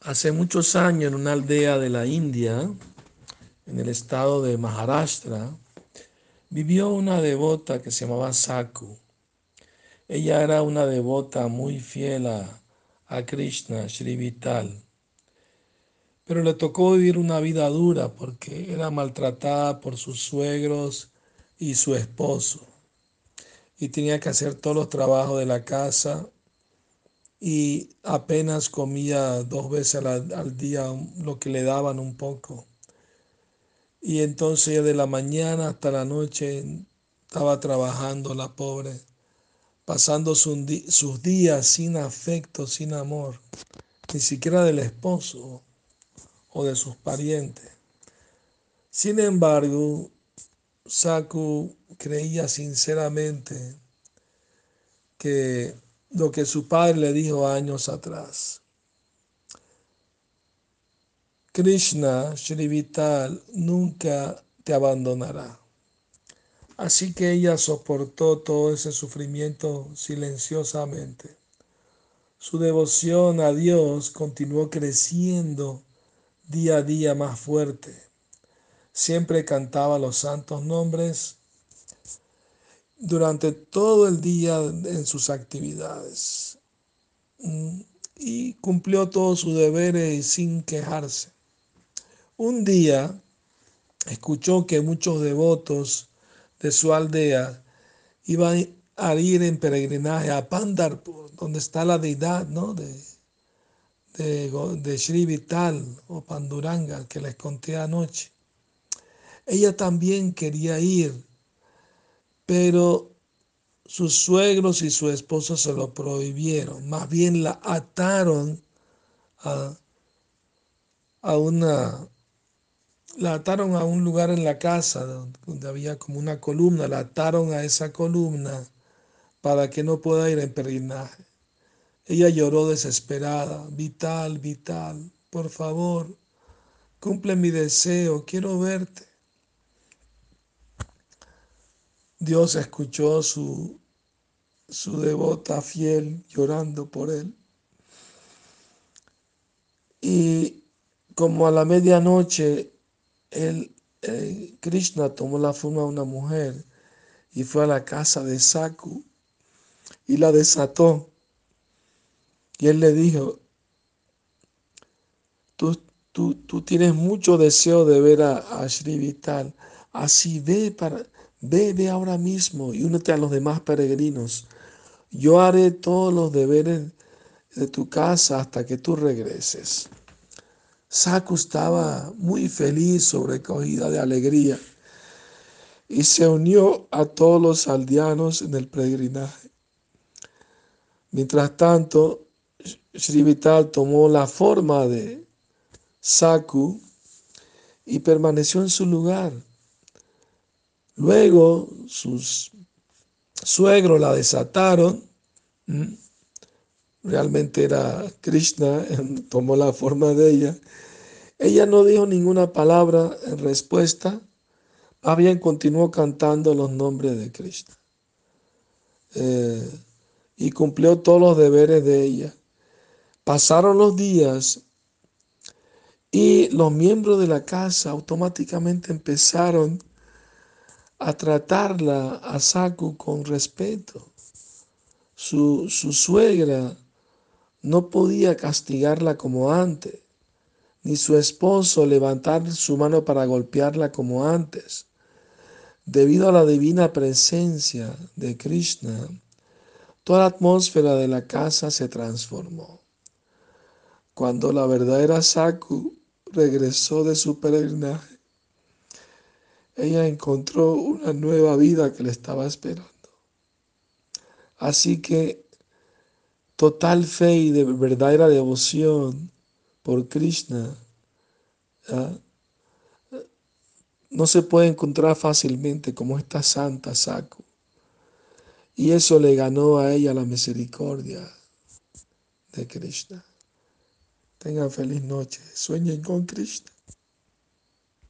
Hace muchos años en una aldea de la India, en el estado de Maharashtra, vivió una devota que se llamaba Saku. Ella era una devota muy fiel a, Krishna, Sri Vital. Pero le tocó vivir una vida dura porque era maltratada por sus suegros y su esposo. Y tenía que hacer todos los trabajos de la casa y apenas comía dos veces al, día lo que le daban un poco. Y entonces de la mañana hasta la noche estaba trabajando la pobre, pasando sus días sin afecto, sin amor, ni siquiera del esposo o de sus parientes. Sin embargo, Saku creía sinceramente que lo que su padre le dijo años atrás. Krishna, Sri Vital, nunca te abandonará. Así que ella soportó todo ese sufrimiento silenciosamente. Su devoción a Dios continuó creciendo día a día más fuerte. Siempre cantaba los santos nombres durante todo el día en sus actividades mm, y cumplió todos sus deberes sin quejarse. Un día escuchó que muchos devotos de su aldea iban a ir en peregrinaje a Pandarpur, donde está la deidad ¿no? de, de, de Sri Vital o Panduranga que les conté anoche. Ella también quería ir pero sus suegros y su esposo se lo prohibieron, más bien la ataron a, una la ataron a un lugar en la casa donde había como una columna, la ataron a esa columna para que no pueda ir en peregrinaje. Ella lloró desesperada, vital, vital, por favor, cumple mi deseo, quiero verte. Dios escuchó su, su devota fiel llorando por él. Y como a la medianoche, él, eh, Krishna tomó la forma de una mujer y fue a la casa de Saku y la desató. Y él le dijo, tú, tú, tú tienes mucho deseo de ver a, a Sri Vital, así ve para Ve, ahora mismo y únete a los demás peregrinos. Yo haré todos los deberes de tu casa hasta que tú regreses. Saku estaba muy feliz, sobrecogida de alegría, y se unió a todos los aldeanos en el peregrinaje. Mientras tanto, Sri Vital tomó la forma de Saku y permaneció en su lugar Luego sus suegros la desataron. Realmente era Krishna, tomó la forma de ella. Ella no dijo ninguna palabra en respuesta, más bien continuó cantando los nombres de Krishna. Eh, y cumplió todos los deberes de ella. Pasaron los días y los miembros de la casa automáticamente empezaron a tratarla a Saku con respeto. Su, su suegra no podía castigarla como antes, ni su esposo levantar su mano para golpearla como antes. Debido a la divina presencia de Krishna, toda la atmósfera de la casa se transformó. Cuando la verdadera Saku regresó de su peregrinaje, ella encontró una nueva vida que le estaba esperando. Así que total fe y de verdadera devoción por Krishna no se puede encontrar fácilmente como esta santa Saku. Y eso le ganó a ella la misericordia de Krishna. Tengan feliz noche. Sueñen con Krishna.